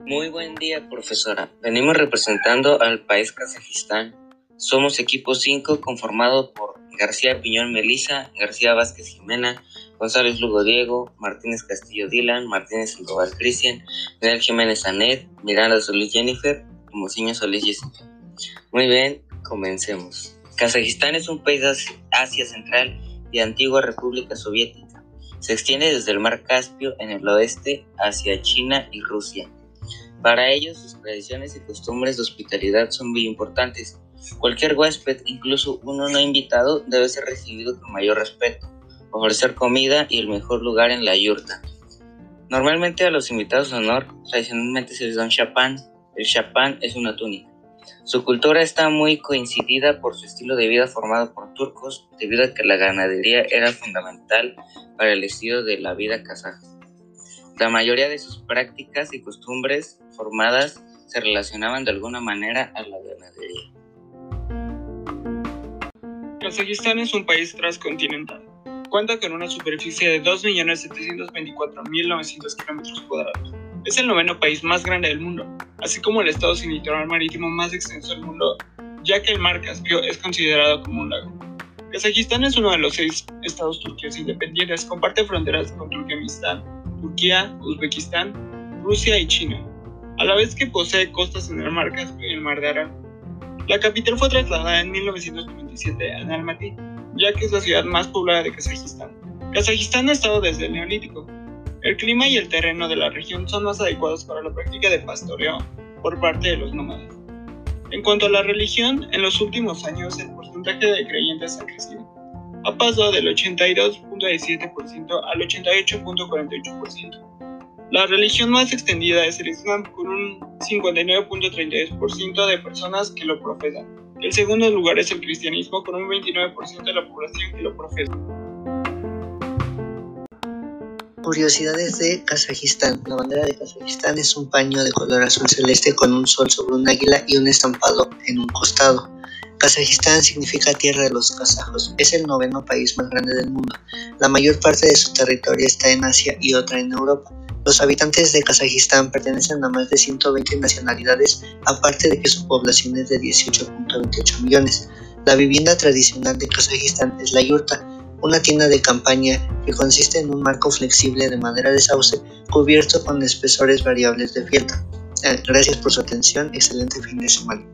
Muy buen día, profesora. Venimos representando al país Kazajistán. Somos equipo 5 conformado por García Piñón Melisa, García Vázquez Jimena, González Lugo Diego, Martínez Castillo Dylan, Martínez Sandoval Cristian, Miguel Jiménez Anet, Miranda Solís Jennifer y Mocinho Solís Jessica. Muy bien, comencemos. Kazajistán es un país de Asia Central y antigua República Soviética. Se extiende desde el Mar Caspio en el oeste hacia China y Rusia para ellos, sus tradiciones y costumbres de hospitalidad son muy importantes. Cualquier huésped, incluso uno no invitado, debe ser recibido con mayor respeto, ofrecer comida y el mejor lugar en la yurta. Normalmente a los invitados de honor tradicionalmente se les da un chapán. El chapán es una túnica. Su cultura está muy coincidida por su estilo de vida formado por turcos, debido a que la ganadería era fundamental para el estilo de la vida kazaja. La mayoría de sus prácticas y costumbres formadas se relacionaban de alguna manera a la ganadería. Kazajistán es un país transcontinental. Cuenta con una superficie de 2.724.900 kilómetros cuadrados. Es el noveno país más grande del mundo, así como el estado sin litoral marítimo más extenso del mundo, ya que el mar Caspio es considerado como un lago. Kazajistán es uno de los seis estados turquíes independientes, comparte fronteras con Turkmenistán, Turquía, Uzbekistán, Rusia y China, a la vez que posee costas en el Mar Caspio y el Mar de Arán. La capital fue trasladada en 1997 a Almaty, ya que es la ciudad más poblada de Kazajistán. Kazajistán ha estado desde el Neolítico. El clima y el terreno de la región son más adecuados para la práctica de pastoreo por parte de los nómadas. En cuanto a la religión, en los últimos años el porcentaje de creyentes ha crecido ha pasado del 82.17% al 88.48%. La religión más extendida es el Islam, con un 59.32% de personas que lo profesan. El segundo lugar es el cristianismo, con un 29% de la población que lo profesa. Curiosidades de Kazajistán. La bandera de Kazajistán es un paño de color azul celeste con un sol sobre un águila y un estampado en un costado. Kazajistán significa tierra de los kazajos. Es el noveno país más grande del mundo. La mayor parte de su territorio está en Asia y otra en Europa. Los habitantes de Kazajistán pertenecen a más de 120 nacionalidades, aparte de que su población es de 18.28 millones. La vivienda tradicional de Kazajistán es la yurta, una tienda de campaña que consiste en un marco flexible de madera de sauce cubierto con espesores variables de fieltro. Eh, gracias por su atención, excelente fin de semana.